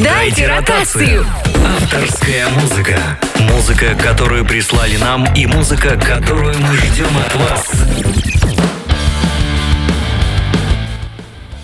Дайте ротацию. Авторская музыка. Музыка, которую прислали нам, и музыка, которую мы ждем от вас.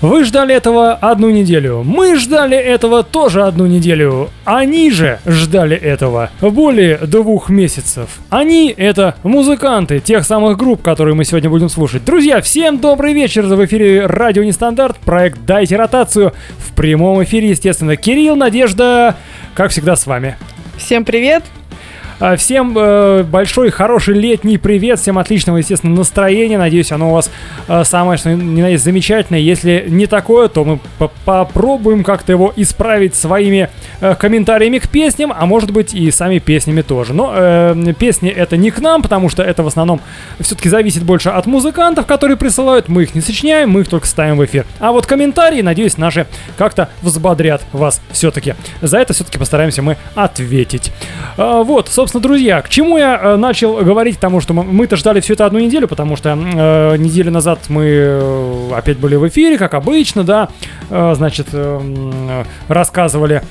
Вы ждали этого одну неделю. Мы ждали этого тоже одну неделю. Они же ждали этого более двух месяцев. Они — это музыканты тех самых групп, которые мы сегодня будем слушать. Друзья, всем добрый вечер! В эфире Радио Нестандарт, проект «Дайте ротацию». В прямом эфире, естественно, Кирилл, Надежда, как всегда, с вами. Всем привет! А, всем э, большой, хороший летний привет, всем отличного, естественно, настроения. Надеюсь, оно у вас э, самое, что ни на есть, замечательное. Если не такое, то мы попробуем как-то его исправить своими э, комментариями к песням, а может быть и сами песнями тоже. Но э, песни это не к нам, потому что это в основном все-таки зависит больше от музыкантов, которые присылают. Мы их не сочиняем, мы их только ставим в эфир. А вот комментарии, надеюсь, наши как-то взбодрят вас все-таки. За это все-таки постараемся мы ответить. Э, вот, собственно, собственно, друзья, к чему я э, начал говорить, потому что мы-то ждали все это одну неделю, потому что э, неделю назад мы э, опять были в эфире, как обычно, да, э, значит, э, рассказывали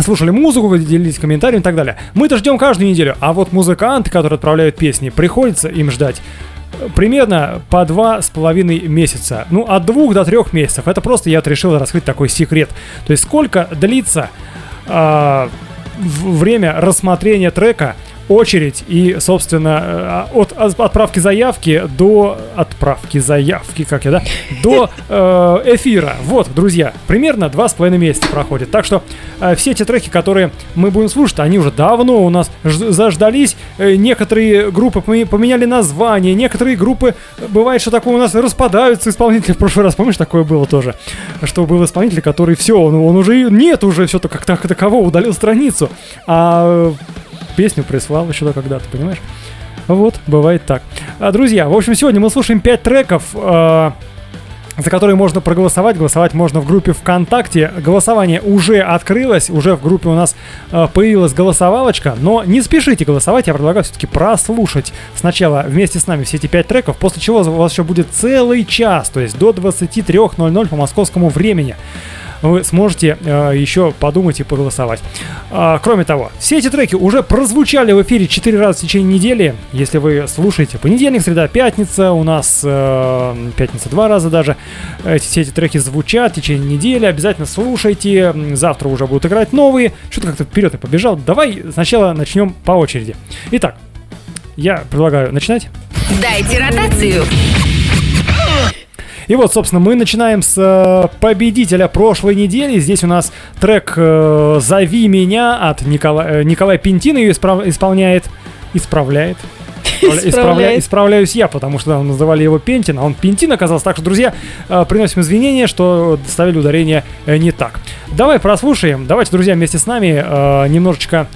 слушали музыку, делились комментариями и так далее. Мы-то ждем каждую неделю, а вот музыканты, которые отправляют песни, приходится им ждать э, примерно по два с половиной месяца. Ну, от двух до трех месяцев. Это просто я решил раскрыть такой секрет. То есть сколько длится э, время рассмотрения трека очередь и, собственно, э, от отправки заявки до отправки заявки, как я, да, до э, эфира. Вот, друзья, примерно два с половиной месяца проходит. Так что э, все эти треки, которые мы будем слушать, они уже давно у нас заждались. Э, некоторые группы поменяли название, некоторые группы, бывает, что такое у нас распадаются исполнители. В прошлый раз, помнишь, такое было тоже, что был исполнитель, который все, он, он уже нет уже все как, как такового, удалил страницу. А песню прислал еще когда-то, понимаешь? Вот, бывает так. А, друзья, в общем, сегодня мы слушаем 5 треков, э, за которые можно проголосовать. Голосовать можно в группе ВКонтакте. Голосование уже открылось, уже в группе у нас э, появилась голосовалочка, но не спешите голосовать, я предлагаю все-таки прослушать сначала вместе с нами все эти 5 треков, после чего у вас еще будет целый час, то есть до 23.00 по московскому времени вы сможете э, еще подумать и поголосовать. А, кроме того, все эти треки уже прозвучали в эфире 4 раза в течение недели. Если вы слушаете понедельник, среда, пятница, у нас э, пятница два раза даже. Эти, все эти треки звучат в течение недели. Обязательно слушайте. Завтра уже будут играть новые. Что-то как-то вперед и побежал. Давай сначала начнем по очереди. Итак, я предлагаю начинать. Дайте ротацию. И вот, собственно, мы начинаем с э, победителя прошлой недели. Здесь у нас трек э, «Зови меня» от Никола, э, Николая Пентина ее исправ, исполняет. Исправляет. Исправля, исправляюсь я, потому что называли его Пентин, а он Пентин оказался. Так что, друзья, э, приносим извинения, что ставили ударение э, не так. Давай прослушаем. Давайте, друзья, вместе с нами э, немножечко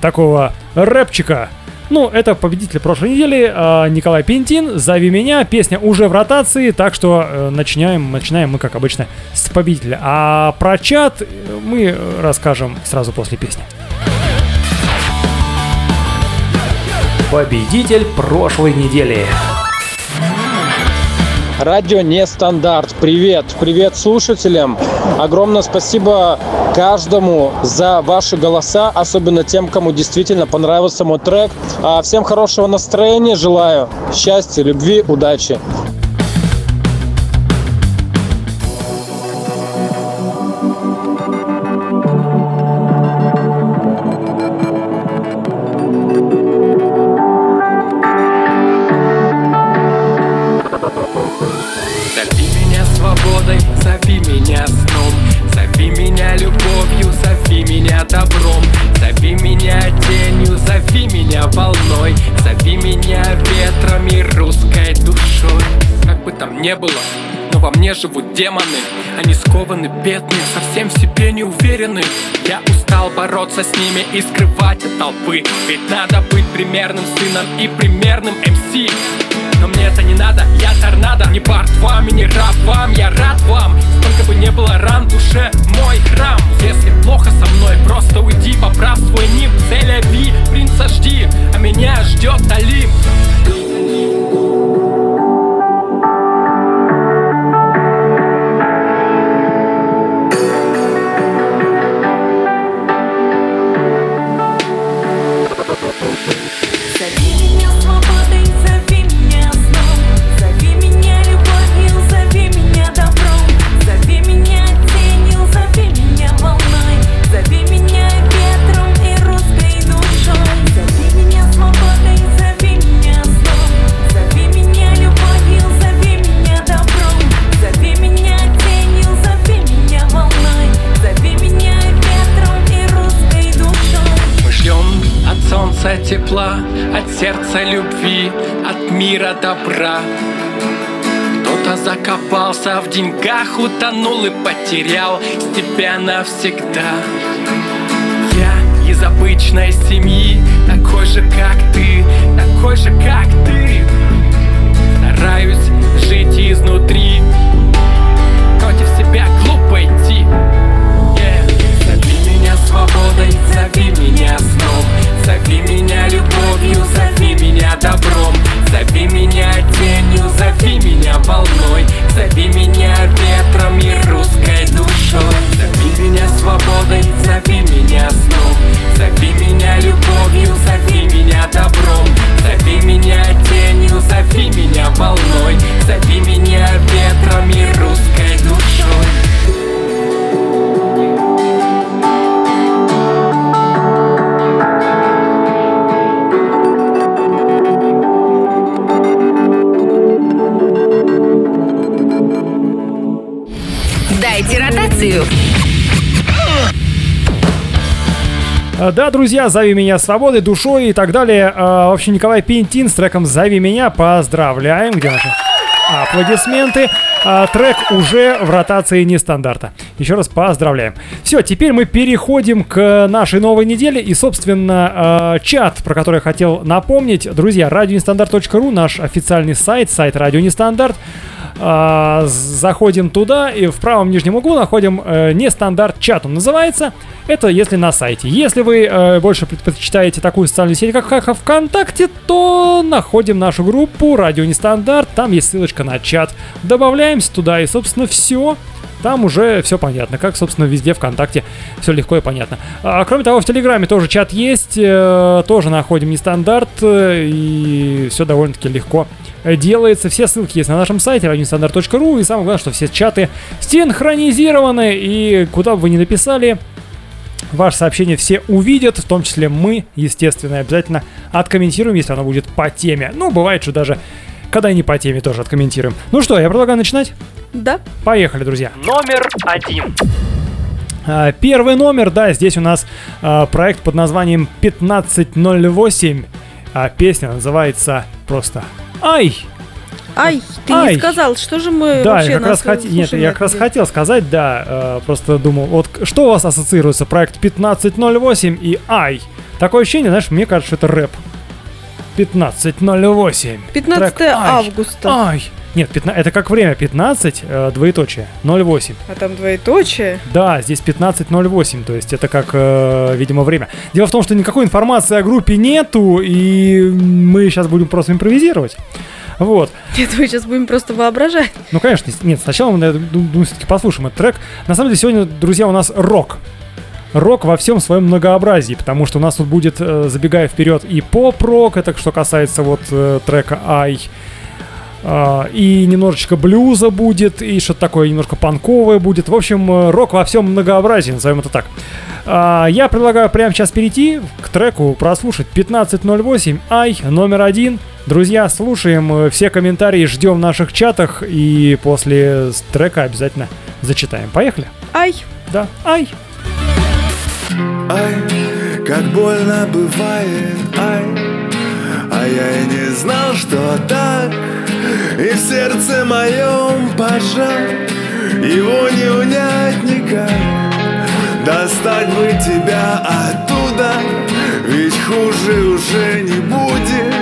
такого рэпчика ну, это победитель прошлой недели, э, Николай Пентин, «Зови меня», песня уже в ротации, так что э, начинаем, начинаем мы, как обычно, с победителя. А про чат мы расскажем сразу после песни. Победитель прошлой недели. Радио Нестандарт. Привет. Привет слушателям. Огромное спасибо каждому за ваши голоса, особенно тем, кому действительно понравился мой трек. А всем хорошего настроения желаю. Счастья, любви, удачи. Демоны. Они скованы, бедные, совсем в себе не уверены. Я устал бороться с ними и скрывать от толпы. Ведь надо быть примерным сыном и примерным МС. Но мне это не надо, я торнадо. Не бард вам и не раб вам, я рад вам. Сколько бы не было ран в душе, мой храм. Если плохо со мной, просто уйди, поправ свой ним. Цель принца жди, а меня ждет Алим тепла, от сердца любви, от мира добра. Кто-то закопался в деньгах, утонул и потерял тебя навсегда. Я из обычной семьи, такой же, как ты, такой же, как ты. Стараюсь жить изнутри, против себя глупо идти. Yeah. Зови меня свободой, зови меня сном Зови меня любовью, зови меня добром. Зови меня тенью, зови меня волной. Зови меня ветром и русской душой. Зови меня свободой, зови меня сном. Зови меня любовью, зови меня добром. Зови меня тенью, зови меня волной. Зови меня ветром и русской душой Ротацию. Э, Да, друзья, зови меня свободой, душой и так далее. Э, В общем, Николай Пинтин с треком «Зови меня». Поздравляем. Где наши аплодисменты? А, Трек уже в ротации нестандарта. Еще раз поздравляем. Все, теперь мы переходим к нашей новой неделе. И, собственно, э, чат, про который я хотел напомнить. Друзья, радионестандарт.ру, наш официальный сайт, сайт Радио Нестандарт. А, заходим туда и в правом нижнем углу находим э, нестандарт чат. Он называется. Это если на сайте. Если вы э, больше предпочитаете такую социальную сеть, как ВКонтакте, то находим нашу группу Радио Нестандарт. Там есть ссылочка на чат. Добавляемся туда и, собственно, все. Там уже все понятно, как, собственно, везде ВКонтакте все легко и понятно. А, кроме того, в Телеграме тоже чат есть, э, тоже находим нестандарт, э, и все довольно-таки легко делается. Все ссылки есть на нашем сайте radionestandarт.ru, и самое главное, что все чаты синхронизированы, и куда бы вы ни написали, Ваше сообщение все увидят, в том числе мы, естественно, обязательно откомментируем, если оно будет по теме. Ну, бывает, что даже когда и не по теме тоже откомментируем. Ну что, я предлагаю начинать? Да. Поехали, друзья. Номер один. А, Первый номер, да, здесь у нас а, проект под названием 1508. А песня называется просто «Ай!» Ай, ты Ай. не сказал, что же мы Да, вообще я как раз хот- Нет, я как раз день? хотел сказать, да, э, просто думал, вот что у вас ассоциируется проект 1508 и Ай? Такое ощущение, знаешь, мне кажется, что это рэп. 1508. 15 Трек «Ай». августа. Ай. Нет, 15, это как время, 15, э, двоеточие, 08. А там двоеточие. Да, здесь 15.08, то есть это как, э, видимо, время. Дело в том, что никакой информации о группе нету, и мы сейчас будем просто импровизировать. Вот. Нет, мы сейчас будем просто воображать. Ну, конечно, нет, сначала мы, думаю, все-таки послушаем этот трек. На самом деле, сегодня, друзья, у нас рок. Рок во всем своем многообразии, потому что у нас тут будет, э, забегая вперед, и поп-рок, это что касается вот э, трека «Ай», и немножечко блюза будет, и что-то такое немножко панковое будет. В общем, э, рок во всем многообразии, назовем это так. А, Я предлагаю прямо сейчас перейти к треку, прослушать 15.08, ай, номер один. Друзья, слушаем э, все комментарии, ждем в наших чатах, и после трека обязательно зачитаем. Поехали? Ай, Да, ай. Ай, как больно бывает, ай А я и не знал, что так И в сердце моем пожар Его не унять никак. Достать бы тебя оттуда Ведь хуже уже не будет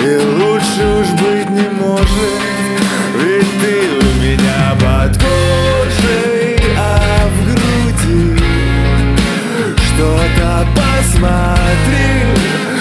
И лучше уж быть не может. Ведь ты у меня под кожей, а в груди что-то посмотри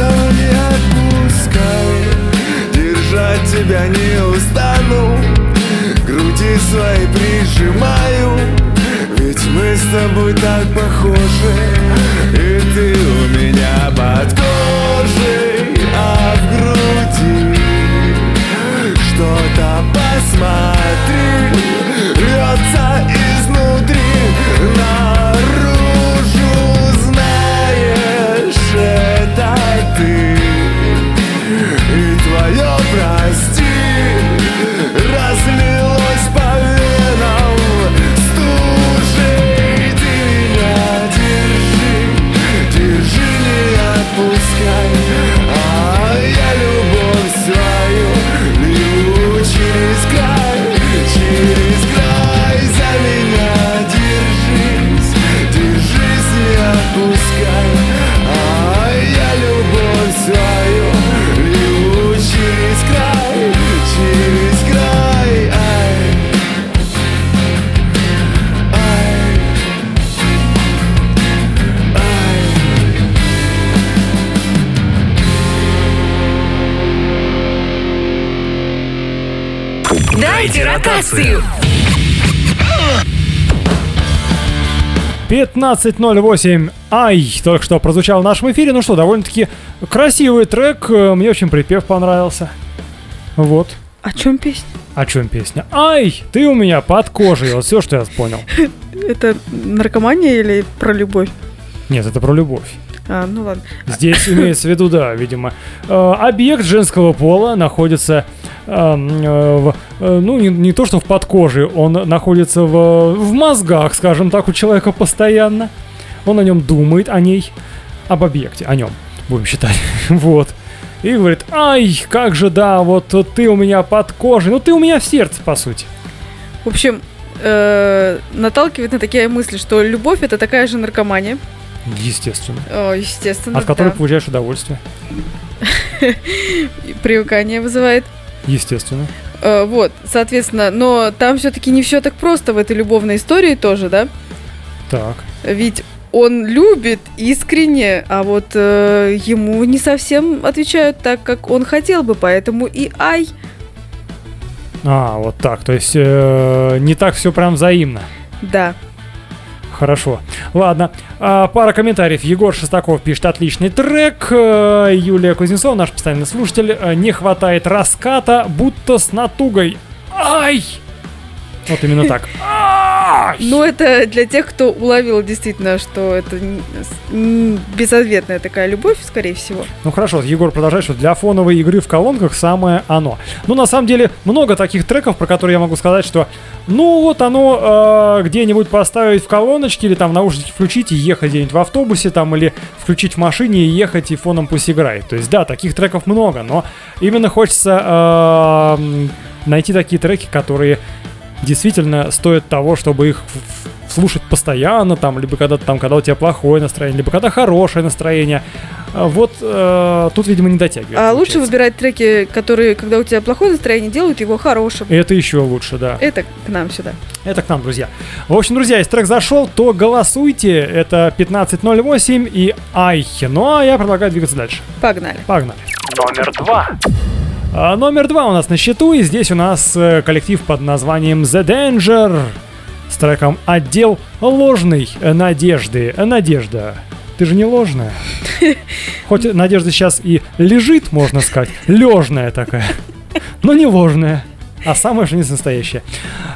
сам не отпускай. Держать тебя не устану Груди свои прижимаю. Ведь мы с тобой так похожи И ты у меня под кожей А в груди что-то посмотри. Рвется и 15.08. Ай, только что прозвучал в нашем эфире. Ну что, довольно-таки красивый трек. э, Мне очень припев понравился. Вот. О чем песня? О чем песня? Ай, ты у меня под кожей. Вот все, что я понял. Это наркомания или про любовь? Нет, это про любовь. А, ну ладно. Здесь имеется в виду, да, видимо. Э, Объект женского пола находится, в, э, ну, не, не то что в подкоже, он находится в, в мозгах, скажем так, у человека постоянно. Он о нем думает, о ней, об объекте, о нем, будем считать. Вот. И говорит, ай, как же да, вот ты у меня под кожей, ну ты у меня в сердце, по сути. В общем, э, наталкивает на такие мысли, что любовь это такая же наркомания. Естественно. О, естественно, От которой да. получаешь удовольствие. Привыкание вызывает. Естественно. Э, вот, соответственно, но там все-таки не все так просто в этой любовной истории тоже, да? Так. Ведь он любит искренне, а вот э, ему не совсем отвечают так, как он хотел бы, поэтому и ай. А, вот так. То есть э, не так все прям взаимно. Да. Хорошо. Ладно. А, пара комментариев. Егор Шестаков пишет отличный трек. Э, Юлия Кузнецова, наш постоянный слушатель. э, Не хватает раската, будто с натугой. Ай! Вот именно так. Ай! Но это для тех, кто уловил действительно, что это безответная такая любовь, скорее всего. Ну хорошо, Егор продолжает, что для фоновой игры в колонках самое оно. Ну на самом деле много таких треков, про которые я могу сказать, что ну вот оно э, где-нибудь поставить в колоночке или там наушники включить и ехать где-нибудь в автобусе там или включить в машине и ехать и фоном пусть играет. То есть да, таких треков много, но именно хочется э, найти такие треки, которые действительно стоят того, чтобы их слушать постоянно, там, либо когда там, когда у тебя плохое настроение, либо когда хорошее настроение. А Вот э, тут, видимо, не дотягивает. А лучше получается. выбирать треки, которые, когда у тебя плохое настроение, делают его хорошим. И Это еще лучше, да. Это к нам сюда. Это к нам, друзья. В общем, друзья, если трек зашел, то голосуйте. Это 15.08 и Айхи. Ну а я предлагаю двигаться дальше. Погнали. Погнали. Номер два. А, номер два у нас на счету, и здесь у нас э, коллектив под названием The Danger с треком «Отдел ложной надежды». Надежда, ты же не ложная. Хоть надежда сейчас и лежит, можно сказать, лежная такая, но не ложная. А самое же не настоящее.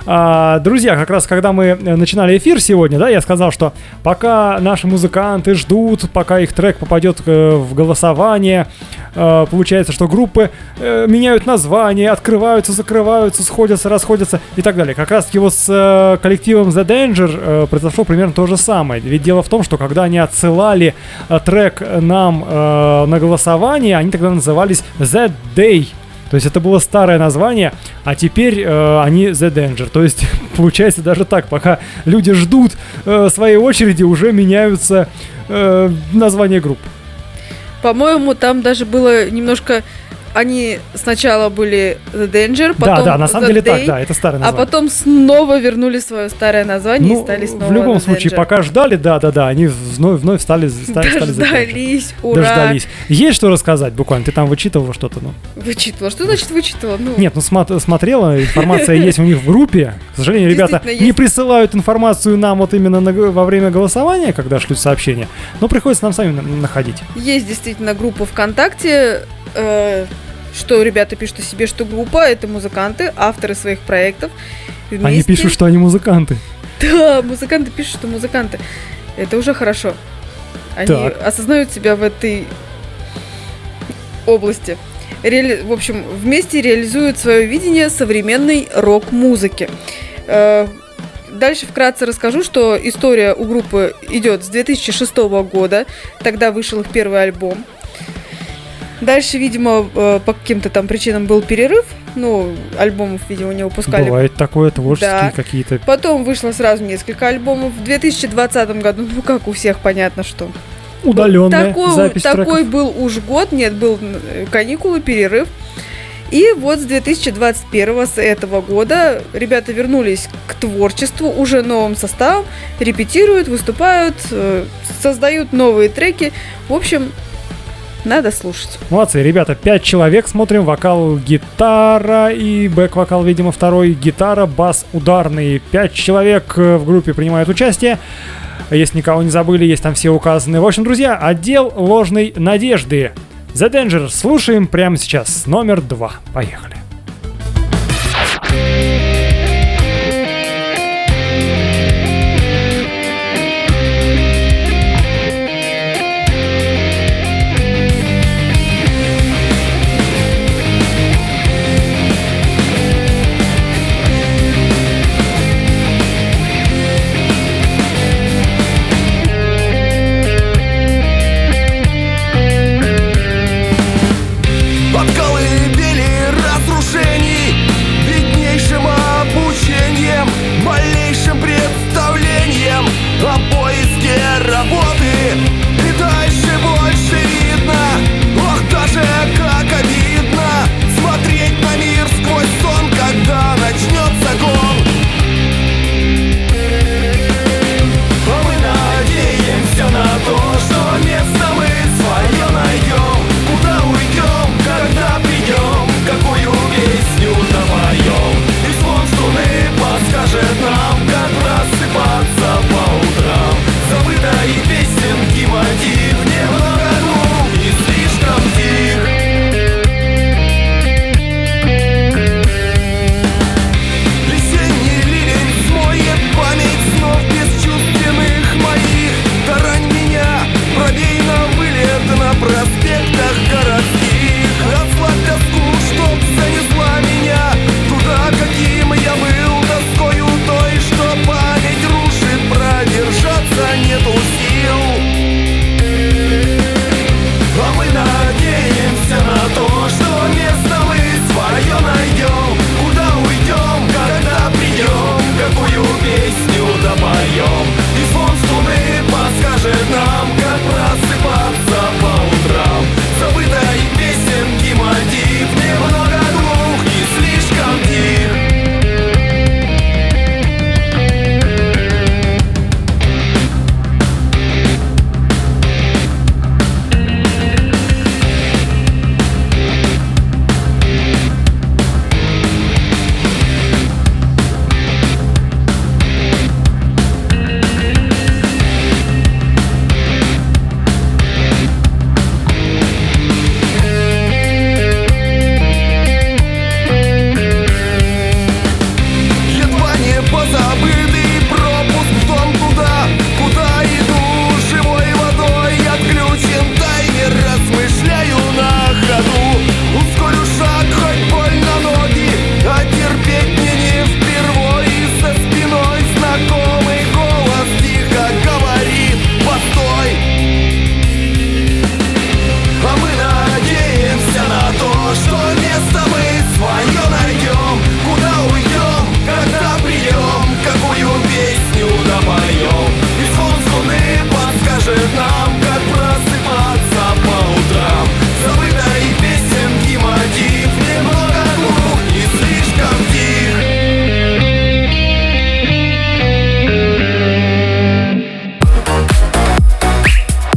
А, друзья, как раз когда мы э, начинали эфир сегодня, да, я сказал, что пока наши музыканты ждут, пока их трек попадет э, в голосование, э, получается, что группы меняют название, открываются, закрываются, сходятся, расходятся и так далее. Как раз вот с э, коллективом The Danger произошло примерно то же самое. Ведь дело в том, что когда они отсылали трек нам на голосование, они тогда назывались The Day. То есть это было старое название, а теперь э, они The Danger. То есть получается даже так, пока люди ждут э, своей очереди, уже меняются э, названия групп. По-моему, там даже было немножко... Они сначала были The Danger, потом да, да, на самом The деле Day, так, да, это старое а название. потом снова вернули свое старое название и Ну, стали снова в любом The случае, Danger. пока ждали, да, да, да, они вновь, вновь стали, стали, стали. Дождались, ура! Дождались. Есть что рассказать буквально? Ты там вычитывала что-то, ну? Вычитывала. Что значит вычитывала? Ну, Нет, ну смотрела, информация есть у них в группе. К сожалению, ребята не присылают информацию нам вот именно на во время голосования, когда шлют сообщения. Но приходится нам сами на- находить. Есть действительно группа ВКонтакте, э, что ребята пишут о себе, что группа это музыканты, авторы своих проектов. И Они вместе- пишут, что они музыканты. Да, музыканты пишут, что музыканты. Это уже хорошо. Они Так. осознают себя в этой области. Реали- В общем, вместе реализуют свое видение современной рок-музыки. Э, Дальше вкратце расскажу, что история у группы идет с 2006 года. Тогда вышел их первый альбом. Дальше, видимо, э, по каким-то там причинам был перерыв. Ну, альбомов, видимо, не выпускали Бывает такое, творческие Да. какие-то. Потом вышло сразу несколько альбомов. В 2020 году, ну как у всех понятно, что. Удаленная такой, запись такой треков. был уж год, нет, был каникулы, перерыв. И вот с 2021, с этого года, ребята вернулись к творчеству уже новым составом, репетируют, выступают, э, создают новые треки. В общем, Надо слушать. Молодцы, ребята, пять человек смотрим, вокал, гитара и бэк-вокал, видимо, второй, гитара, бас, ударный. Пять человек э, в группе принимают участие. Если никого не забыли, есть там все указаны. В общем, друзья, отдел ложной надежды. The Danger слушаем прямо сейчас. Номер два. Поехали. Под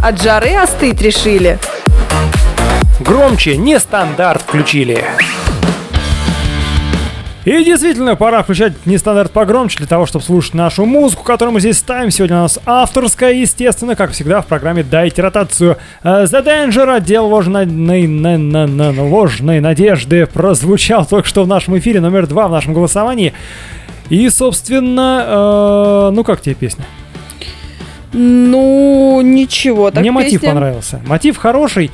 От жары остыть решили. Громче, не стандарт включили. И действительно, пора включать нестандарт погромче для того, чтобы слушать нашу музыку, которую мы здесь ставим. Сегодня у нас авторская, естественно, как всегда в программе «Дайте ротацию». Э, The Danger, отдел ложной, на- на- на- на- ложной надежды, прозвучал только что в нашем эфире, номер два в нашем голосовании. И, собственно, э, ну как тебе песня? Ну, ничего. Так Мне мотив песня- понравился. Мотив хороший.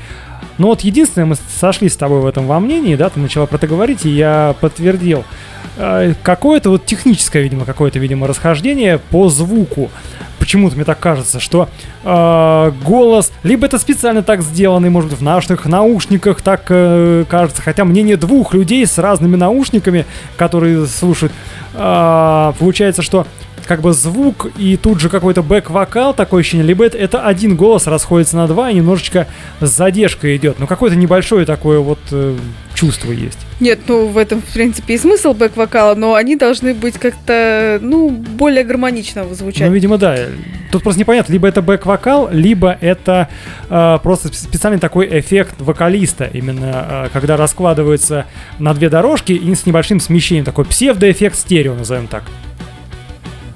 Но вот единственное, мы сошлись с тобой в этом во мнении, да, ты начала про это говорить, и я подтвердил. Э, Какое-то вот техническое, видимо, какое-то, видимо, расхождение по звуку. Почему-то мне так кажется, что э, голос, либо это специально так сделано, и, может быть, в наших наушниках так э, кажется, хотя мнение двух людей с разными наушниками, которые слушают, э, получается, что как бы звук и тут же какой-то бэк-вокал, такое ощущение, либо это, это один голос расходится на два и немножечко с задержкой идет. Ну, какое-то небольшое такое вот э, чувства есть. Нет, ну в этом, в принципе, и смысл бэк-вокала, но они должны быть как-то, ну, более гармонично звучать. Ну, видимо, да. Тут просто непонятно, либо это бэк-вокал, либо это э, просто сп- специальный такой эффект вокалиста, именно э, когда раскладывается на две дорожки и с небольшим смещением, такой псевдоэффект стерео, назовем так.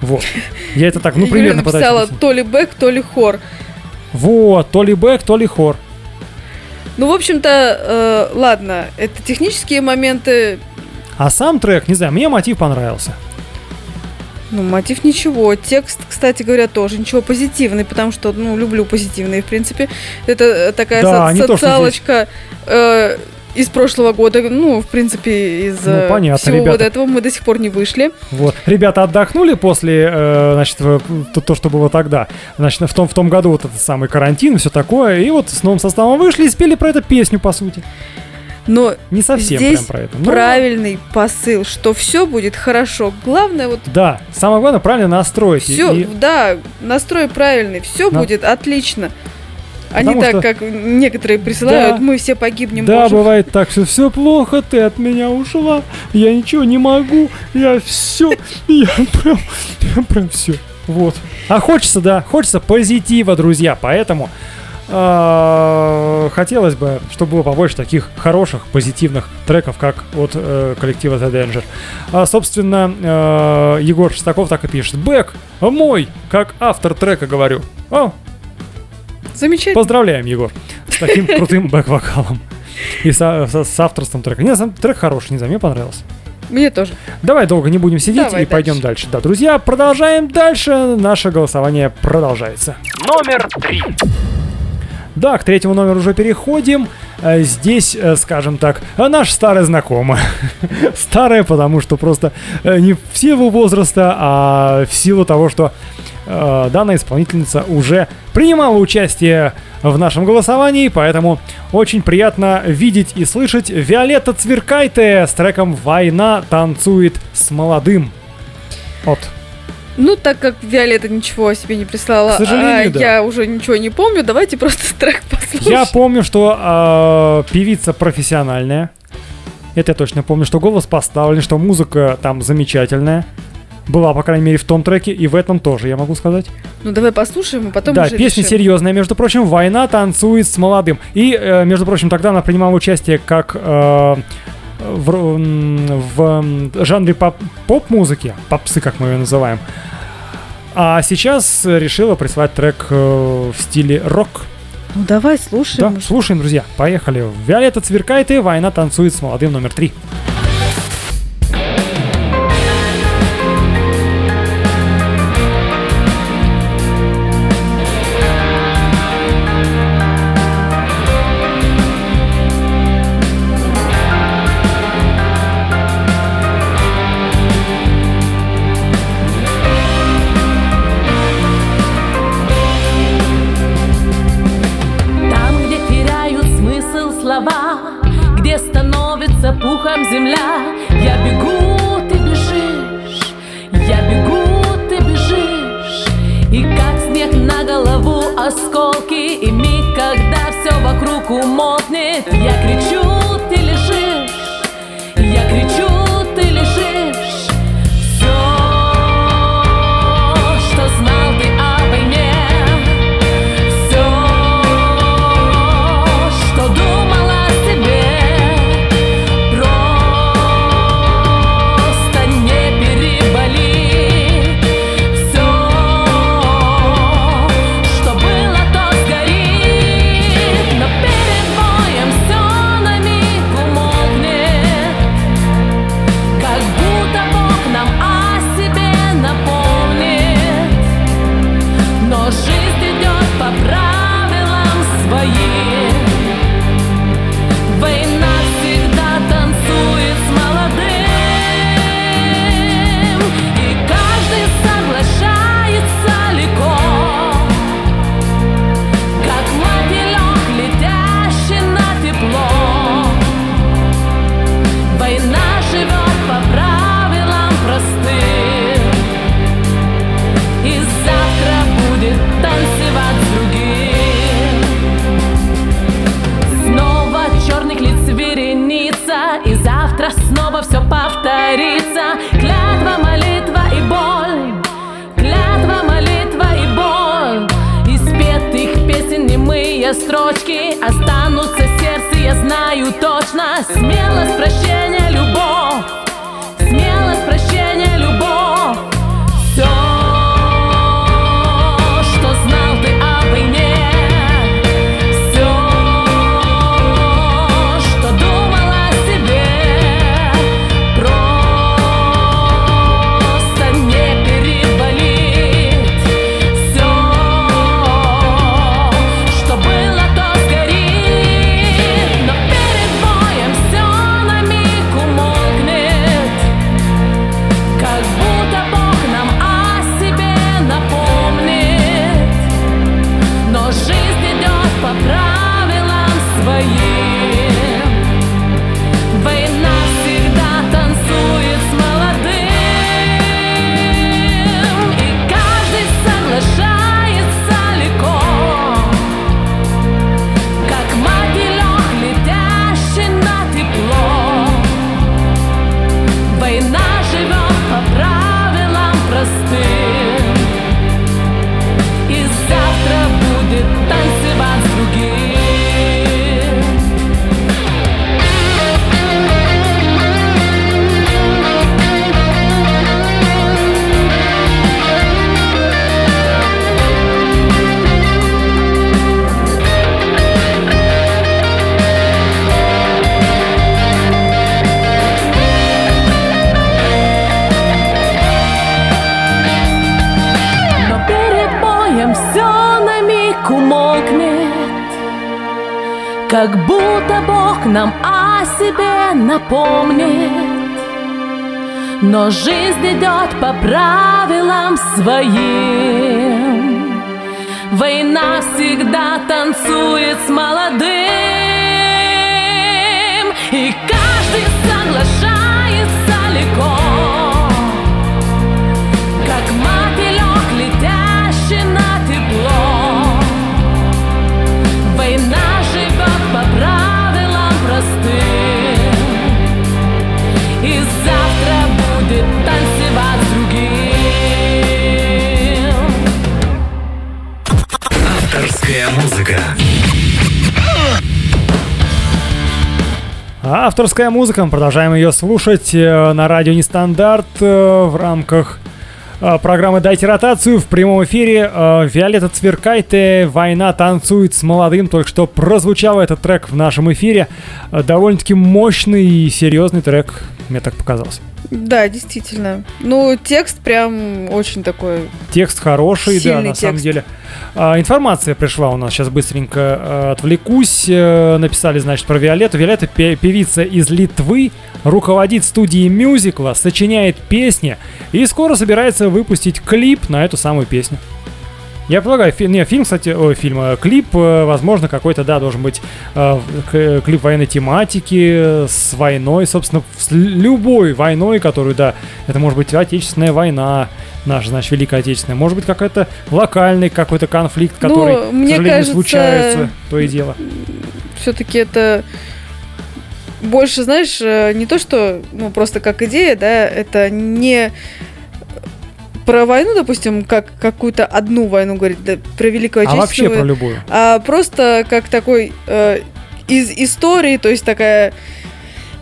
Вот. Я это так, ну, Юля примерно пытаюсь написала то ли бэк, то ли хор. Вот, то ли бэк, то ли хор. Ну, в общем-то, э, ладно, это технические моменты. А сам трек, не знаю, мне мотив понравился. Ну, мотив ничего. Текст, кстати говоря, тоже ничего позитивный, потому что, ну, люблю позитивные, в принципе. Это э, такая Да, со- не то, социалочка э, из прошлого года. Ну, в принципе, из Ну, э, понятно, всего ребята. вот этого мы до сих пор не вышли. Вот. Ребята отдохнули после, э, значит, то, то, что было тогда. Значит, в том, в том году вот этот самый карантин, все такое. И вот с новым составом вышли и спели про это песню, по сути. Но Не совсем здесь прям про это. Ну, правильный посыл, что все будет хорошо. Главное, вот Да, самое главное правильно настроить. Все, и- да, настрой правильный, все Да. будет отлично. А не так, что- как некоторые присылают, Да. мы все погибнем. да, боже. бывает так, что все плохо, ты от меня ушла, я ничего не могу, я все, я прям, я прям все. Вот. А хочется, да, хочется позитива, друзья, поэтому э, хотелось бы, чтобы было побольше таких хороших, позитивных треков, как от э, коллектива The Danger. А, собственно, э, Егор Шестаков так и пишет. Бэк, мой, как автор трека говорю. О, Замечательно. Поздравляем, Егор, с таким крутым бэк-вокалом. И со- со- с авторством трека. Не, сам трек хороший, не знаю, мне понравился. Мне тоже. Давай долго не будем сидеть Давай и пойдем дальше. Да, друзья, продолжаем дальше. Наше голосование продолжается. Номер три. Да, к третьему номеру уже переходим. Э, Здесь, э, скажем так, э, наш старый знакомый. Старая, потому что просто не в силу возраста, а в силу того, что данная исполнительница уже принимала участие в нашем голосовании, поэтому очень приятно видеть и слышать Виолетта Цверкайте с треком «Война танцует с молодым». Вот. Ну, так как Виолетта ничего о себе не прислала, а да. я уже ничего не помню, давайте просто трек. Я помню, что э, певица профессиональная. Это я точно помню, что голос поставлен, что музыка там замечательная. Была, по крайней мере, в том треке, и в этом тоже, я могу сказать. Ну, давай послушаем, и потом да, уже песня решим. серьезная, между прочим, «Война танцует с молодым». И, э, между прочим, тогда она принимала участие как э, в, в м, жанре поп- поп-музыки, попсы, как мы ее называем. А сейчас решила прислать трек э, в стиле рок. Ну, давай слушаем. Да, слушаем, друзья. Поехали. Виолетта Цверкает и «Война танцует с молодым» номер три. Напомнит Но жизнь идет по правилам своим. Война всегда танцует с молодым Авторская музыка, мы продолжаем ее слушать э, на радио Нестандарт э, в рамках э, программы «Дайте ротацию» в прямом эфире. Виолетта Цверкайте «Война танцует с молодым». Только что прозвучал этот трек в нашем эфире. Довольно-таки мощный и серьезный трек, мне так показалось. Да, действительно. Ну, текст прям очень такой. Текст хороший, да, на самом текст. деле. А, информация пришла у нас, сейчас быстренько э, отвлекусь. Э, написали, значит, про Виолетту. Виолетта пе- певица из Литвы, руководит студией мюзикла, сочиняет песни и скоро собирается выпустить клип на эту самую песню. Я предлагаю, фи- не, фильм, кстати, ой, фильм, э, клип, э, возможно, какой-то, да, должен быть э, к- клип военной тематики, э, с войной, собственно, с любой войной, которую, да, это может быть Отечественная война, наша, значит, Великая Отечественная, может быть, какой-то локальный какой-то конфликт, Ну, который, к мне сожалению, кажется, случается, то и дело. Все-таки это больше, знаешь, э, не то, что, ну, просто как идея, да, это не про войну, допустим, как какую-то одну войну говорить, да, про Великую А вообще Отечественную, про любую. а просто как такой э, из истории, то есть такая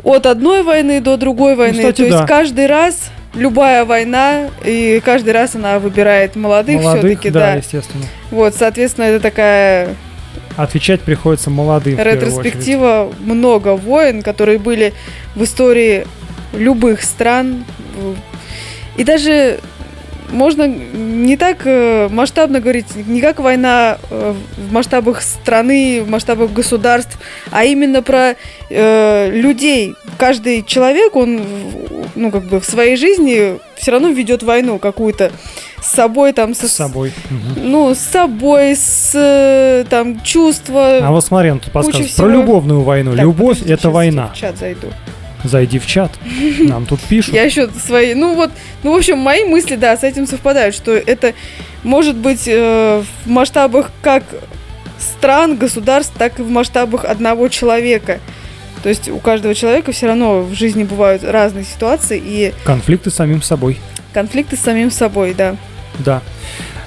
от одной войны до другой войны. кстати, то есть да. каждый раз любая война, и каждый раз она выбирает молодых, Молодых, все-таки, да, да. естественно. Вот, соответственно, это такая Отвечать приходится молодым ретроспектива много войн, которые были в истории любых стран. И даже можно не так э, масштабно говорить, не как война э, в масштабах страны, в масштабах государств, а именно про э, людей. Каждый человек, он, ну, как бы в своей жизни все равно ведет войну какую-то с собой, там, со, С собой. Ну, с собой, с э, там чувства. А вот смотри, он тут подсказывает. Про любовную войну. Так, Любовь подожди, это война. В чат зайду. Зайди в чат. Нам тут пишут. Я еще свои, ну вот, ну в общем, мои мысли, да, с этим совпадают, что это может быть э, в масштабах как стран, государств, так и в масштабах одного человека. То есть у каждого человека все равно в жизни бывают разные ситуации и Конфликты с самим собой. конфликты с самим собой, да. Да.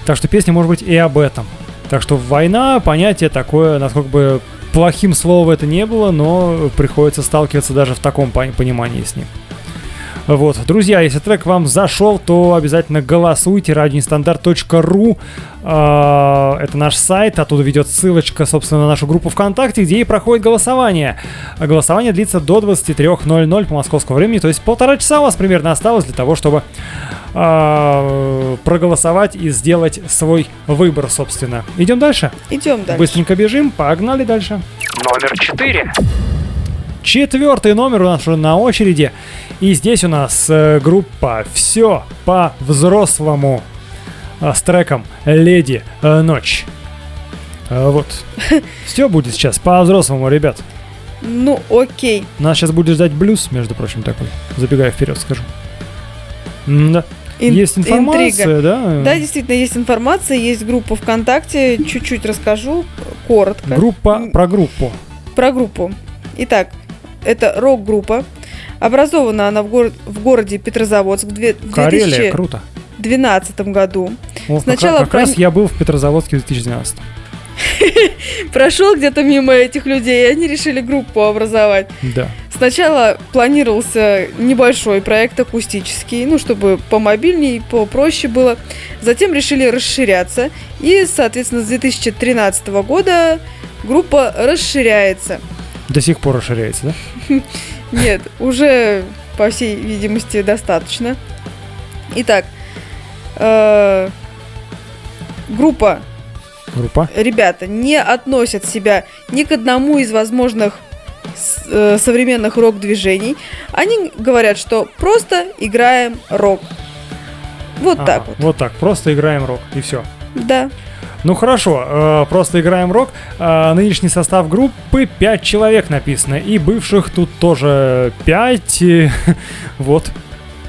Так что песня может быть и об этом. Так что война, понятие такое, насколько бы плохим словом это не было, но приходится сталкиваться даже в таком пон- понимании с ним. Вот, друзья, если трек вам зашел, то обязательно голосуйте. Радионестандарт.ру а, Это наш сайт, оттуда ведет ссылочка, собственно, на нашу группу ВКонтакте, где и проходит голосование. А Голосование длится до 23.00 по московскому времени, то есть полтора часа у вас примерно осталось для того, чтобы а, проголосовать и сделать свой выбор, собственно. Идем дальше? Идем дальше. Быстренько бежим, погнали дальше. Номер четыре. Четвертый номер у нас уже на очереди. И здесь у нас э, группа «Все по-взрослому» э, с треком «Леди э, Ночь». Э, Вот. Все будет сейчас по-взрослому, ребят. Ну, окей. Нас сейчас будет ждать блюз, между прочим, такой. Забегая вперед, скажу. Да. Ин- Есть информация, интрига. да? Да, действительно, есть информация, есть группа ВКонтакте. Чуть-чуть расскажу, коротко. Группа про группу. Про группу. Итак, это рок-группа. Образована она в, гор- в городе Петрозаводск в две- в Карелия, круто. 2012 году. О, как- Сначала как, раз про- я был в Петрозаводске в 2012. Прошел где-то мимо этих людей, и они решили группу образовать. Да. Сначала планировался небольшой проект акустический, ну, чтобы помобильнее, попроще было. Затем решили расширяться. И, соответственно, с 2013 года группа расширяется. До сих пор расширяется, да? Нет, уже, по всей видимости, достаточно. Итак, э, группа, Группа. ребята, не относят себя ни к одному из возможных э, современных рок-движений. Они говорят, что просто играем рок. Вот Ага, так вот. Вот так, просто играем рок, и все. Да. Ну хорошо, э, просто играем рок. Э, нынешний состав группы 5 человек написано, и бывших тут тоже 5. вот.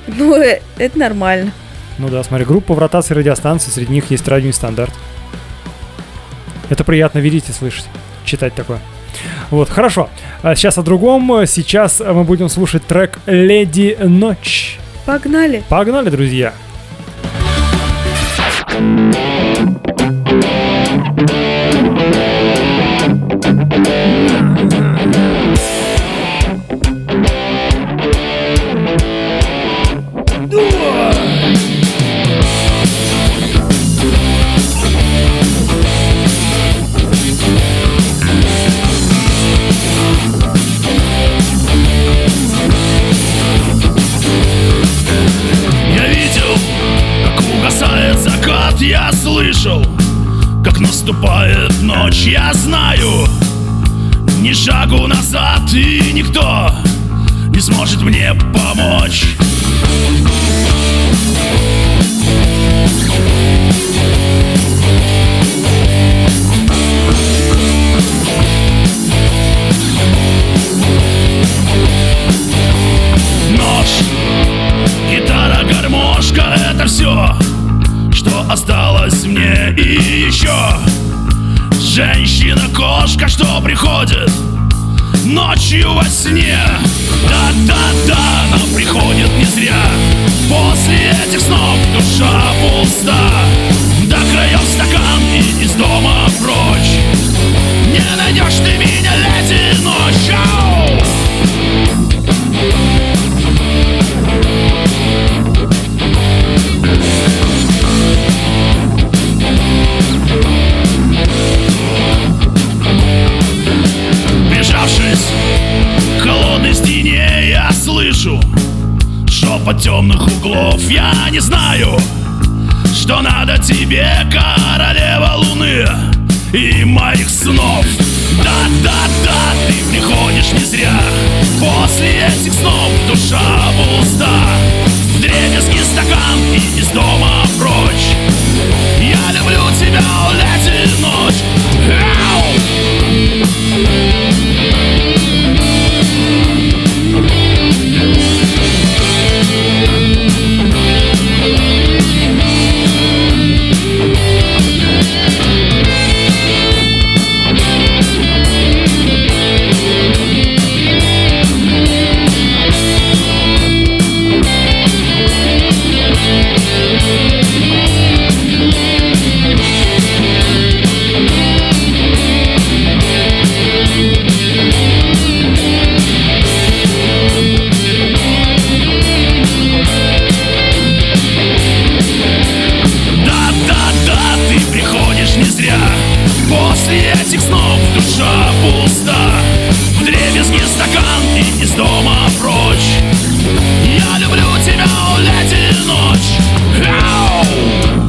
Ну, э, это нормально. Ну да, смотри, группа в ротации радиостанции, среди них есть радио стандарт. Это приятно видеть и слышать, читать такое. Вот, хорошо. А сейчас о другом. Сейчас мы будем слушать трек «Леди Ночь». Погнали. Погнали, друзья! Я слышал, как наступает ночь, я знаю, ни шагу назад и никто не сможет мне помочь. Нож, гитара, гармошка — это все, что осталось мне и еще Женщина-кошка, что приходит ночью во сне? Да-да-да, но приходит не зря. После этих снов душа пуста. До краев стакан и из дома прочь. Не найдешь ты меня, леди, ночью Шепот темных углов, я не знаю Что надо тебе, королева луны И моих снов Да-да-да, ты приходишь не зря. После этих снов душа пуста. Дребезги стакан и из дома прочь. Я люблю тебя, леди ночь После этих снов душа пуста. В дребезги стакан и из дома прочь. Я люблю тебя, лети ночь. Ау!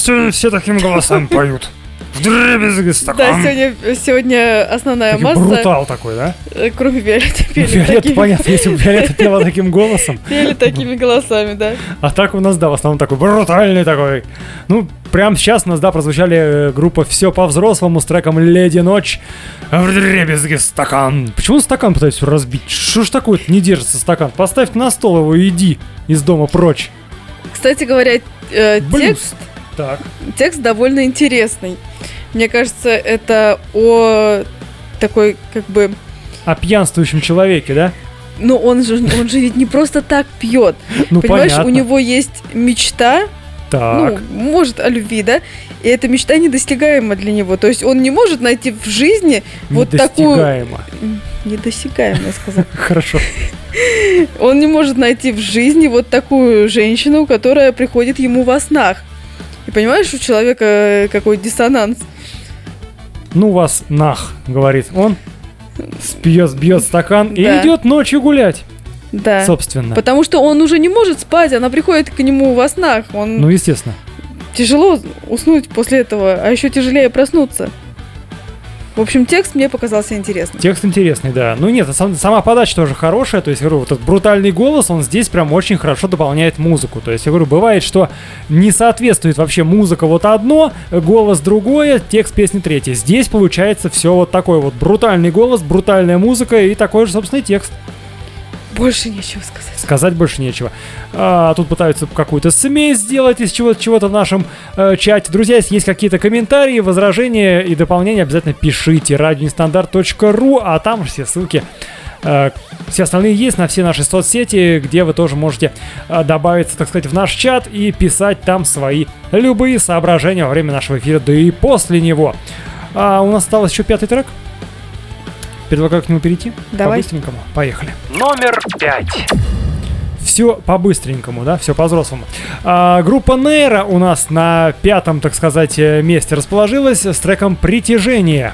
Сегодня все таким голосом поют. В дребезги Да, стакан. сегодня, сегодня основная Такой масса, Брутал такой, да? э, кроме Виолетты, пели, Виолетта, такими, понятно, если бы Виолетта пела таким голосом. пели такими голосами, да. А так у нас, да, в основном такой брутальный такой. Ну, прямо сейчас у нас, да, прозвучали э, группа «Все по-взрослому» с треком «Леди Ночь». В дребезги стакан. Почему стакан пытаюсь разбить? Что ж такое не держится стакан? Поставь на стол его и иди из дома прочь. Кстати говоря, э, текст, Так. текст довольно интересный. Мне кажется, это о такой, как бы, О пьянствующем человеке, да? ну он же, он же ведь не просто так пьет. Ну, Понимаешь, понятно. у него есть мечта, Так. ну, может, о любви, да? И эта мечта недостигаема для него. То есть он не может найти в жизни вот такую... Недосягаемо, я сказала. Хорошо. Он не может найти в жизни вот такую женщину, которая приходит ему во снах. И понимаешь, у человека э, какой диссонанс. Ну вас нах, говорит он. Спьет, бьет стакан и Да. идет ночью гулять, Да. собственно. Потому что он уже не может спать, она приходит к нему во снах. Он Ну, естественно. тяжело уснуть после этого, а еще тяжелее проснуться. В общем, текст мне показался интересным. Текст интересный, да. Ну нет, сам- сама подача тоже хорошая. То есть, я говорю, вот этот брутальный голос, он здесь прям очень хорошо дополняет музыку. То есть, я говорю, бывает, что не соответствует вообще музыка вот одно, голос другое, текст песни третье. Здесь получается все вот такой вот брутальный голос, брутальная музыка и такой же, собственно, текст. Больше нечего сказать. Сказать больше нечего. А, тут пытаются какую-то смесь сделать из чего-то чего-то в нашем э, чате. Друзья, если есть какие-то комментарии, возражения и дополнения, обязательно пишите радионестандарт.ру, а там все ссылки э, все остальные есть на все наши соцсети, где вы тоже можете э, добавиться, так сказать, в наш чат и писать там свои любые соображения во время нашего эфира, да и после него. А у нас осталось еще пятый трек. Предлагаю к нему перейти. Давай. По-быстренькому. Поехали. Номер пять. Все по-быстренькому, да, все по-взрослому. А, группа Нейра у нас на пятом, так сказать, э, месте расположилась с треком «Притяжение».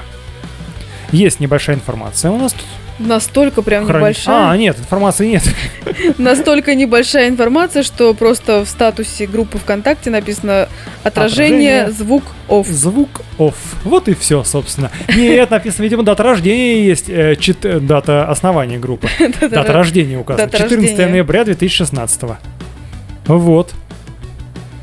Есть небольшая информация у нас тут. Настолько прям Храни- небольшая. А, нет, информации нет. Настолько небольшая информация, что просто в статусе группы ВКонтакте написано отражение, Отражение. звук off. Звук off. Вот и все, собственно. Нет, написано, видимо, дата рождения есть, э, чет- э, дата основания группы. Дата рождения указана. Дата 14 рождения. ноября 2016. Вот.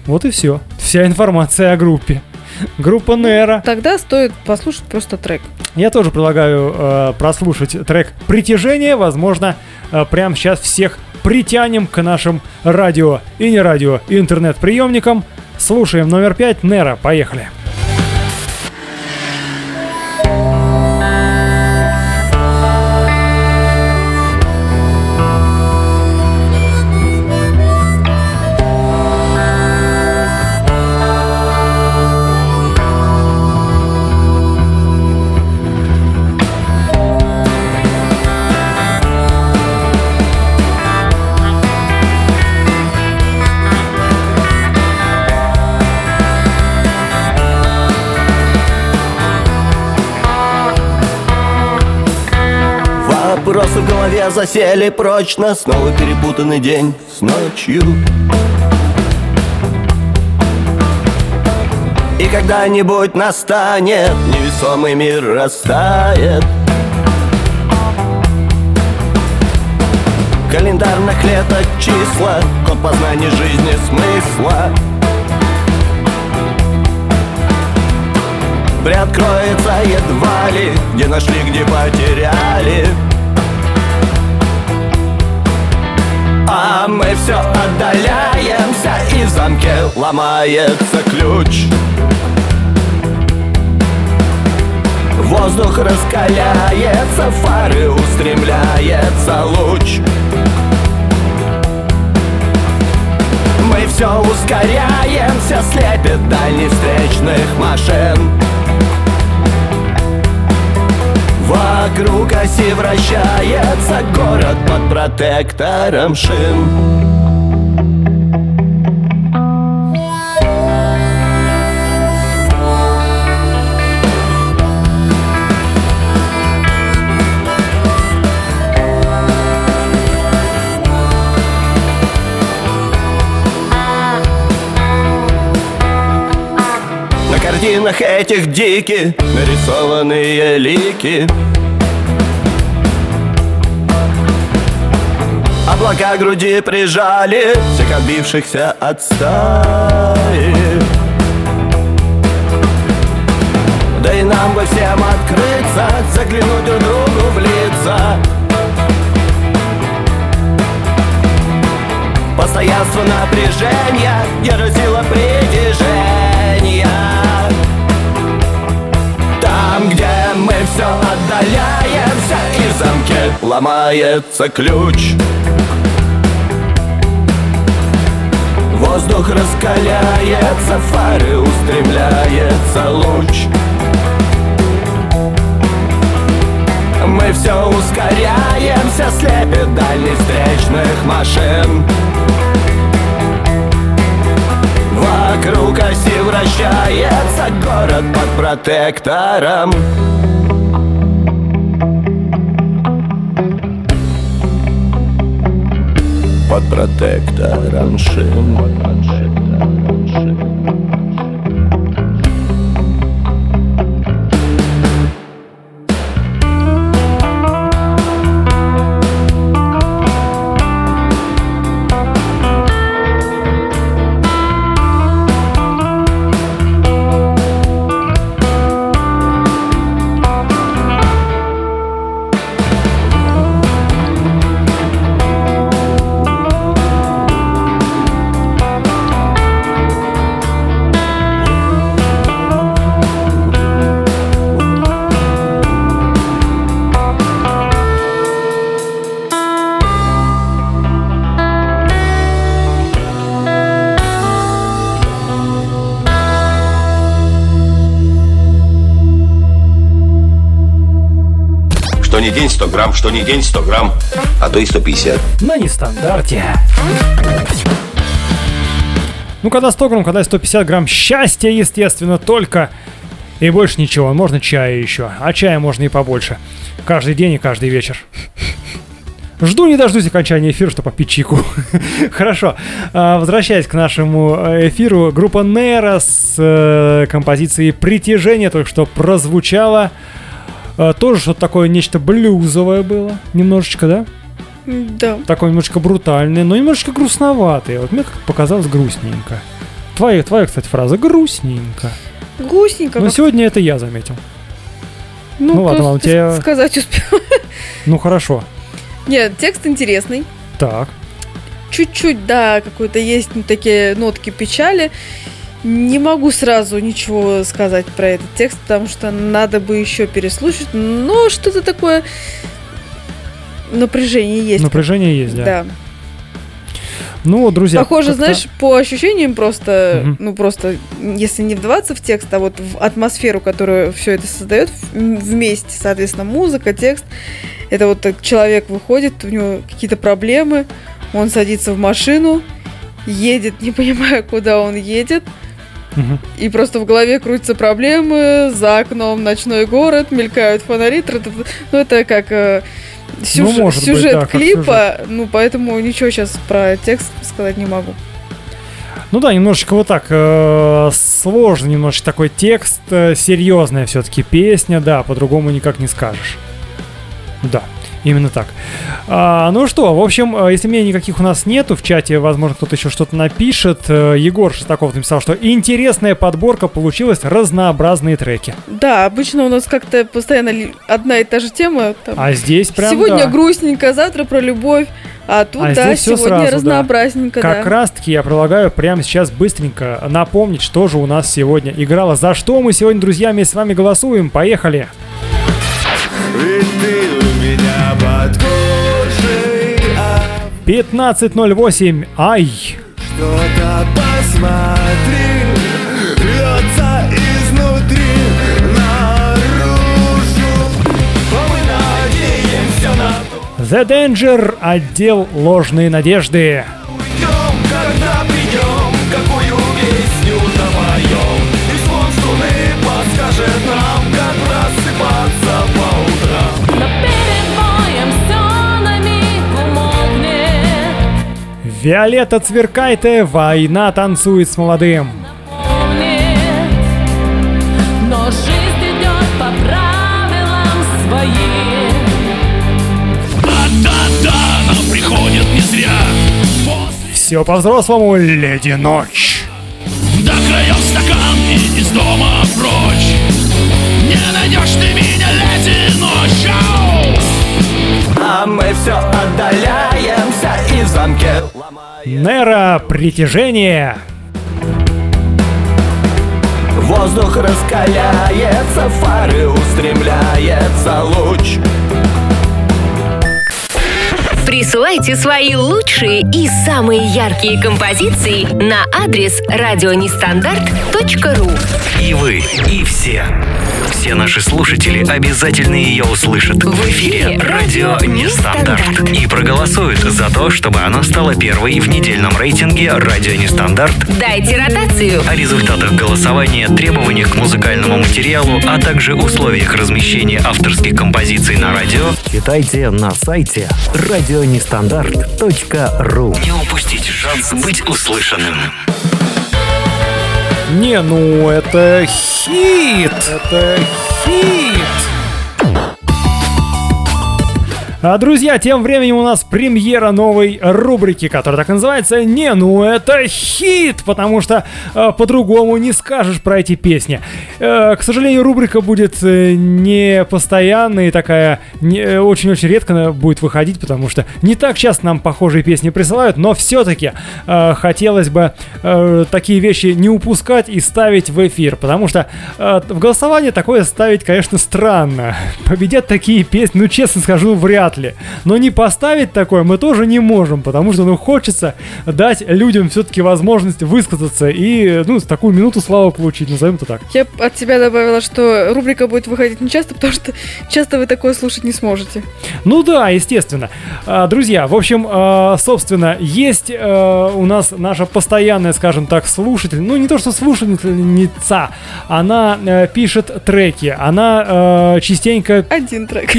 Вот и все. Вся информация о группе. Группа Нера. Тогда стоит послушать просто трек. Я тоже предлагаю э, прослушать трек «Притяжение». Возможно, э, прямо сейчас всех притянем к нашим радио и не радио, интернет-приемникам. Слушаем номер пять Нера. Поехали. Вопросы в голове засели прочно Снова перепутанный день с ночью. И когда-нибудь настанет Невесомый мир растает. Календарных лето числа Код познания жизни смысла. Приоткроется едва ли Где нашли, где потеряли Мы все отдаляемся И в замке ломается ключ. Воздух раскаляется, фары устремляется луч. Мы все ускоряемся, слепит дальних встречных машин Вокруг оси вращается город под протектором шин картинах этих дики нарисованные лики. Облака груди прижали всех отбившихся от стаи. Да и нам бы всем открыться, заглянуть друг другу в лица. Постоянство напряжения Яросила притяжения Там, где мы все отдаляемся И в замке ломается ключ. Воздух раскаляется, фары устремляется луч. Мы все ускоряемся, слепит дальних встречных машин Вокруг оси вращается город под протектором. Под протектором шин. Что грамм, что не день 100 грамм, а то и 150. На нестандарте. Ну, когда 100 грамм, когда 150 грамм счастья, естественно, только. И больше ничего. Можно чая еще. А чая можно и побольше. Каждый день и каждый вечер. Жду не дождусь окончания эфира, чтобы попить чайку. Хорошо. А, Возвращаясь к нашему э, эфиру, группа Нера с э, композицией «Притяжение» только что прозвучала. А, Тоже что-то такое, нечто блюзовое было. Немножечко, да? Да. Такой немножечко брутальный, но немножечко грустноватый. Вот мне как показалось грустненько. Твоя, твоя, кстати, фраза грустненько. Грустненько. Но сегодня это я заметил. Ну, ну ладно, ладно, тебя- сказать успел. Ну хорошо. Нет, текст интересный. Так. Чуть-чуть, да, какой-то есть такие нотки печали. Не могу сразу ничего сказать про этот текст, потому что надо бы еще переслушать. Но что-то такое напряжение есть. Напряжение есть, да. Да. Ну друзья. Похоже, как-то- знаешь, по ощущениям просто, Мгм. ну просто, если не вдаваться в текст, а вот в атмосферу, которую все это создает вместе, соответственно, музыка, текст, это вот человек выходит, у него какие-то проблемы, он садится в машину, едет, не понимая, куда он едет, И просто в голове крутятся проблемы, за окном ночной город, мелькают фонари, ну это как э, Ну, сюж- может быть, сюжет да, как клипа, ну поэтому ничего сейчас про текст сказать не могу. Ну да, немножечко вот так э, сложно, немножечко такой текст, э, серьезная все-таки песня, да, по-другому никак не скажешь. Да, именно так. А, ну что, в общем, э, если мнений никаких у нас нету в чате, возможно, кто-то еще что-то напишет. Э, Егор Шестаков написал, что интересная подборка получилась, разнообразные треки. Да, обычно у нас как-то постоянно одна и та же тема. там, А здесь прям Сегодня да. грустненько, завтра про любовь, а тут, А да, сегодня сразу, да. разнообразненько, Как да. раз таки я предлагаю прямо сейчас быстренько напомнить, что же у нас сегодня играло, за что мы сегодня, друзья, вместе с вами голосуем. Поехали! Ведь ты 15.08. Ай! что-то посмотри Льется изнутри наружу Мы надеемся на The Danger. Отдел ложные надежды. Уйдем, Виолетта Цверкайте. Война танцует с молодым. Но жизнь идет по правилам своим Да-да-да, нам приходит не зря После Все по-взрослому. Леди Ночь. до краев стакан и из дома прочь Не найдешь ты меня, леди ночь Ау! А мы все отдаляемся и в замке Нера. Притяжение. Воздух раскаляется, фары устремляется луч Присылайте свои лучшие и самые яркие композиции на адрес радионестандарт.ру И вы, и все. Все наши слушатели обязательно ее услышат в эфире «Радио Нестандарт» и проголосуют за то, чтобы она стала первой в недельном рейтинге «Радио Нестандарт» Дайте ротацию. о результатах голосования, требованиях к музыкальному материалу, а также условиях размещения авторских композиций на радио, читайте на сайте радионестандарт.ру. Не упустите шанс быть услышанным. Не, ну это хит! Это хит! А, друзья, тем временем у нас премьера новой рубрики, которая так и называется «Не, ну это хит!» Потому что э, по-другому не скажешь про эти песни. Э, к сожалению, рубрика будет э, не постоянная и такая э, очень-очень редко будет выходить, потому что не так часто нам похожие песни присылают, но все-таки хотелось бы э, такие вещи не упускать и ставить в эфир, потому что э, в голосовании такое ставить, конечно, странно. Победят такие песни, ну честно скажу, вряд ли. Но не поставить такое мы тоже не можем, потому что ну хочется дать людям все-таки возможность высказаться и ну такую минуту славы получить, назовем это так. Я от себя добавила, что рубрика будет выходить не часто, потому что часто вы такое слушать не сможете. Ну да, естественно. А, Друзья, в общем, а, собственно, есть а, у нас наша постоянная, скажем так, слушатель, ну не то что слушательница, она э, пишет треки, она э, частенько... Один трек.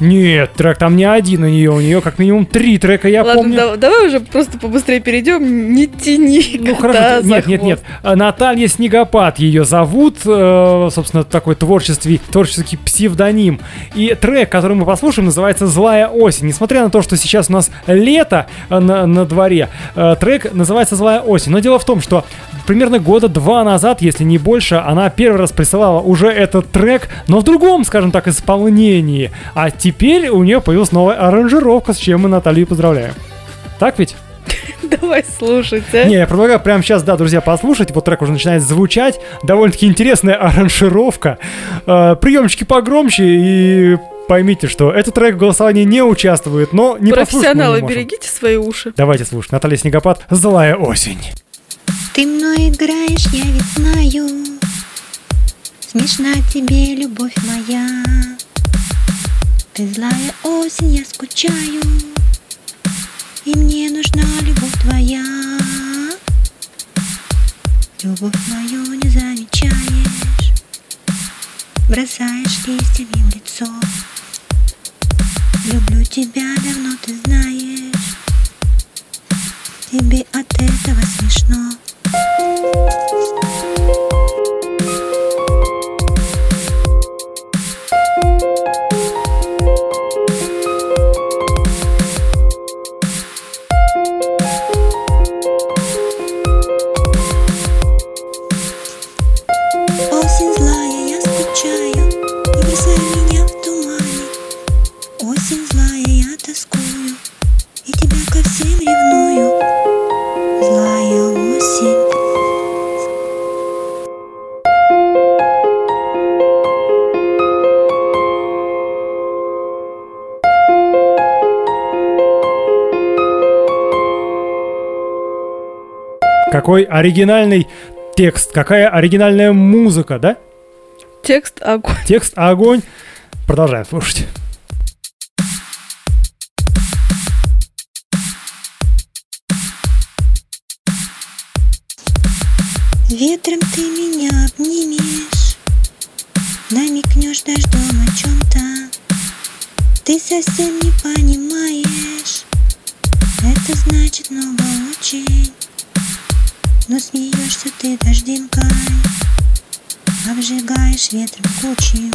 Нет, трек там не один у нее, у нее как минимум три трека, я Ладно, помню. да- давай уже просто побыстрее перейдем, не тяни. Ну хорошо, нет, нет, нет. А, Наталья Снегопад ее зовут, э, собственно, такой творческий, творческий псевдоним. И трек, который мы послушаем, называется «Злая осень». Несмотря на то, что сейчас у нас лето э, на, на дворе, э, трек называется «Злая осень». Но дело в том, что примерно года два назад, если не больше, она первый раз присылала уже этот трек, но в другом, скажем так, исполнении. А теперь у нее появилась новая аранжировка, с чем мы Наталью поздравляем. Так ведь? Давай слушать, а. Не, я предлагаю прямо сейчас, да, друзья, послушать. Вот трек уже начинает звучать. Довольно-таки интересная аранжировка. Э, приемчики погромче и поймите, что этот трек в голосовании не участвует, но не Профессионалы, не берегите свои уши. Давайте слушать. Наталья Снегопад «Злая осень». Ты мной играешь, я ведь знаю Смешна тебе любовь моя Ты злая осень, я скучаю И мне нужна любовь твоя. Любовь мою не замечаешь Бросаешь листьями в лицо Люблю тебя, давно ты знаешь Тебе от этого смешно. Осень тебя ко всем ревную, злая осень. Какой оригинальный текст, какая оригинальная музыка, да? Текст огонь. Текст огонь. Продолжаем слушать. Совсем не понимаешь. Это значит много очень. Но смеешься ты дождинкой Обжигаешь ветром кучем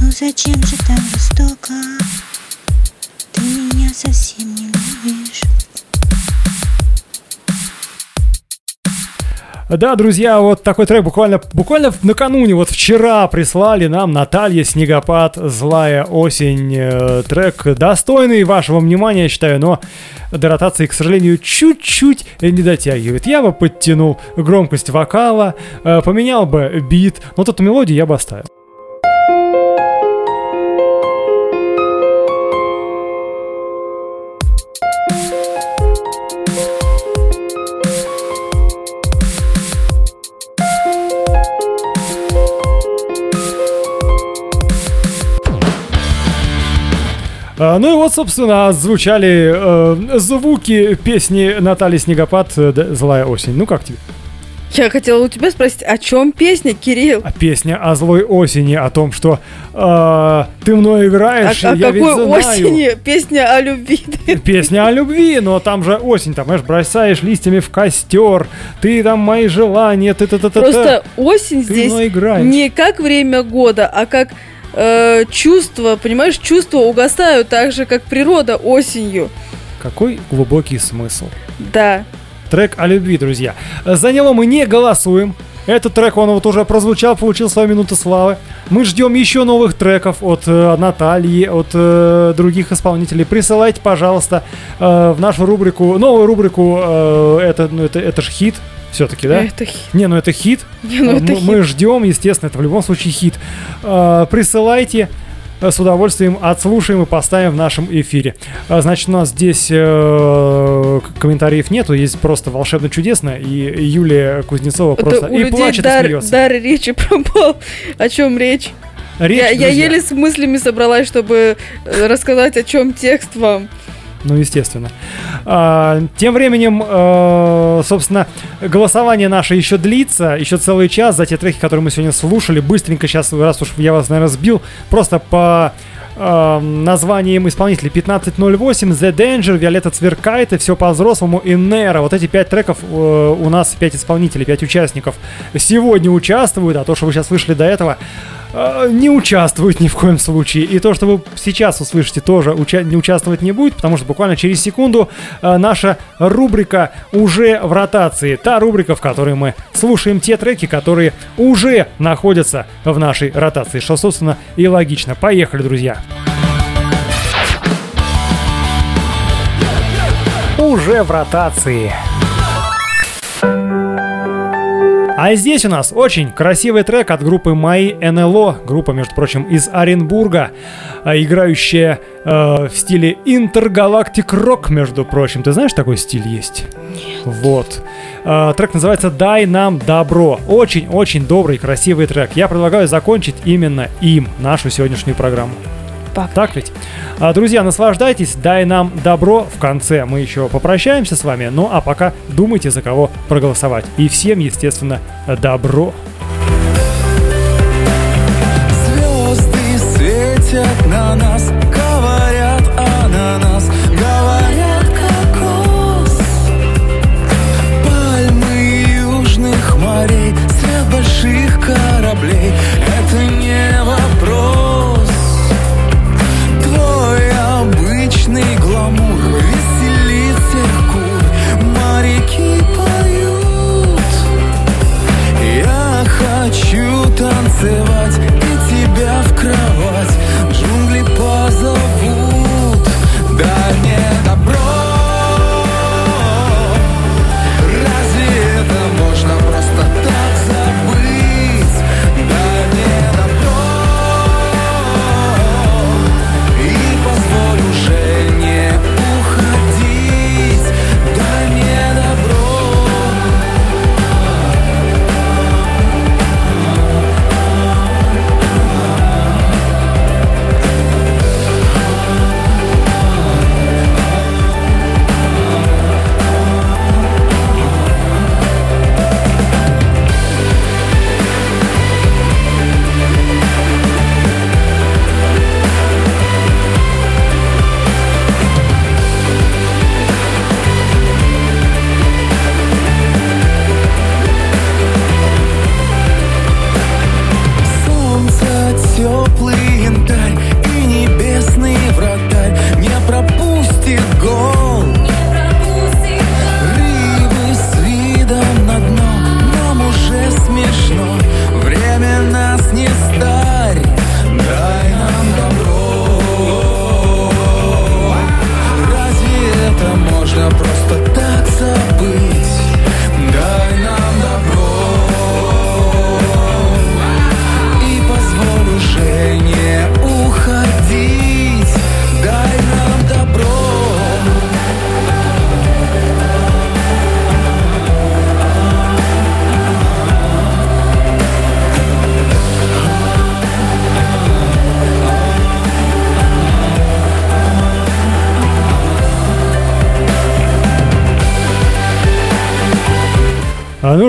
Ну зачем же так жестоко? Ты меня совсем не любишь Да, друзья, вот такой трек буквально, буквально накануне, вот вчера прислали нам Наталья Снегопад «Злая осень». Э, трек достойный вашего внимания, я считаю, но до ротации, к сожалению, чуть-чуть не дотягивает. Я бы подтянул громкость вокала, э, поменял бы бит, но эту мелодию я бы оставил. Ну и вот, собственно, звучали э, звуки песни Натальи Снегопад э, «Злая осень». Ну как тебе? Я хотела у тебя спросить, о чем песня, Кирилл? А песня о злой осени, о том, что э, ты мной играешь, О, о я ведь какой знаю. осени? Песня о любви. Песня о любви, но там же осень, там, знаешь, бросаешь листьями в костер, ты там мои желания, ты ты ты ты Просто осень Ты здесь не как время года, а как э, чувства, понимаешь, чувства угасают так же, как природа осенью. Какой глубокий смысл. Да. Трек о любви, друзья. За него мы не голосуем. Этот трек, он вот уже прозвучал, получил свою минуту славы. Мы ждем еще новых треков от э, Натальи, от э, других исполнителей. Присылайте, пожалуйста, э, в нашу рубрику, новую рубрику, э, это, ну, это, это же хит, все-таки, да? Это хит. Не, ну это хит. Не, ну это мы, хит. мы ждем, естественно, это в любом случае хит. Э, присылайте. э, С удовольствием отслушаем и поставим в нашем эфире. А, Значит, у нас здесь э, комментариев нету, есть просто волшебно чудесно, и Юлия Кузнецова просто у и людей плачет, и дар, смеется. дар речи пропал. О чем речь? Речь, я, я еле с мыслями собралась, чтобы э, рассказать, о чем текст вам. Ну, естественно. А, тем временем, э, собственно, голосование наше еще длится, еще целый час за те треки, которые мы сегодня слушали. Быстренько сейчас, раз уж я вас, наверное, сбил, просто по э, названиям исполнителей 1508, The Danger, Виолетта Цверкает и все по-взрослому и Нера. Вот эти пять треков э, у нас пять исполнителей, пять участников сегодня участвуют, а то, что вы сейчас слышали до этого, не участвует ни в коем случае. И то, что вы сейчас услышите, тоже уча- не участвовать не будет, потому что буквально через секунду э, наша рубрика уже в ротации. Та рубрика, в которой мы слушаем те треки, которые уже находятся в нашей ротации. Что, собственно, и логично. Поехали, друзья. Уже в ротации. А здесь у нас очень красивый трек от группы Мои НЛО, группа, между прочим, из Оренбурга, а, играющая э, в стиле интергалактик рок, между прочим. Ты знаешь, такой стиль есть? Вот. Э, трек называется «Дай нам добро». Очень-очень добрый, красивый трек. Я предлагаю закончить именно им нашу сегодняшнюю программу. Так ведь? А, Друзья, наслаждайтесь, дай нам добро. В конце мы еще попрощаемся с вами. Ну а пока думайте, за кого проголосовать. И всем, естественно, добро.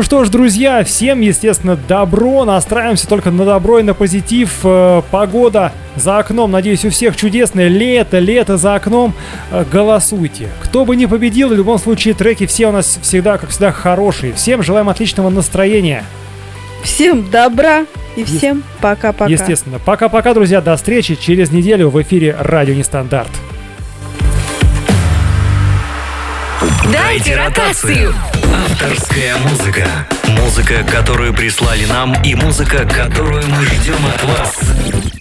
Что ж, друзья, всем, естественно, добро. Настраиваемся только на добро и на позитив. Э, Погода за окном, надеюсь, у всех чудесное. Лето, лето за окном. Э, Голосуйте. Кто бы ни победил, в любом случае треки все у нас всегда, как всегда, хорошие. Всем желаем отличного настроения. Всем добра и всем пока-пока. Естественно. Пока-пока, друзья. До встречи через неделю в эфире Радио Нестандарт. Дайте ротацию. Авторская музыка. Музыка, которую прислали нам, и музыка, которую мы ждем от вас.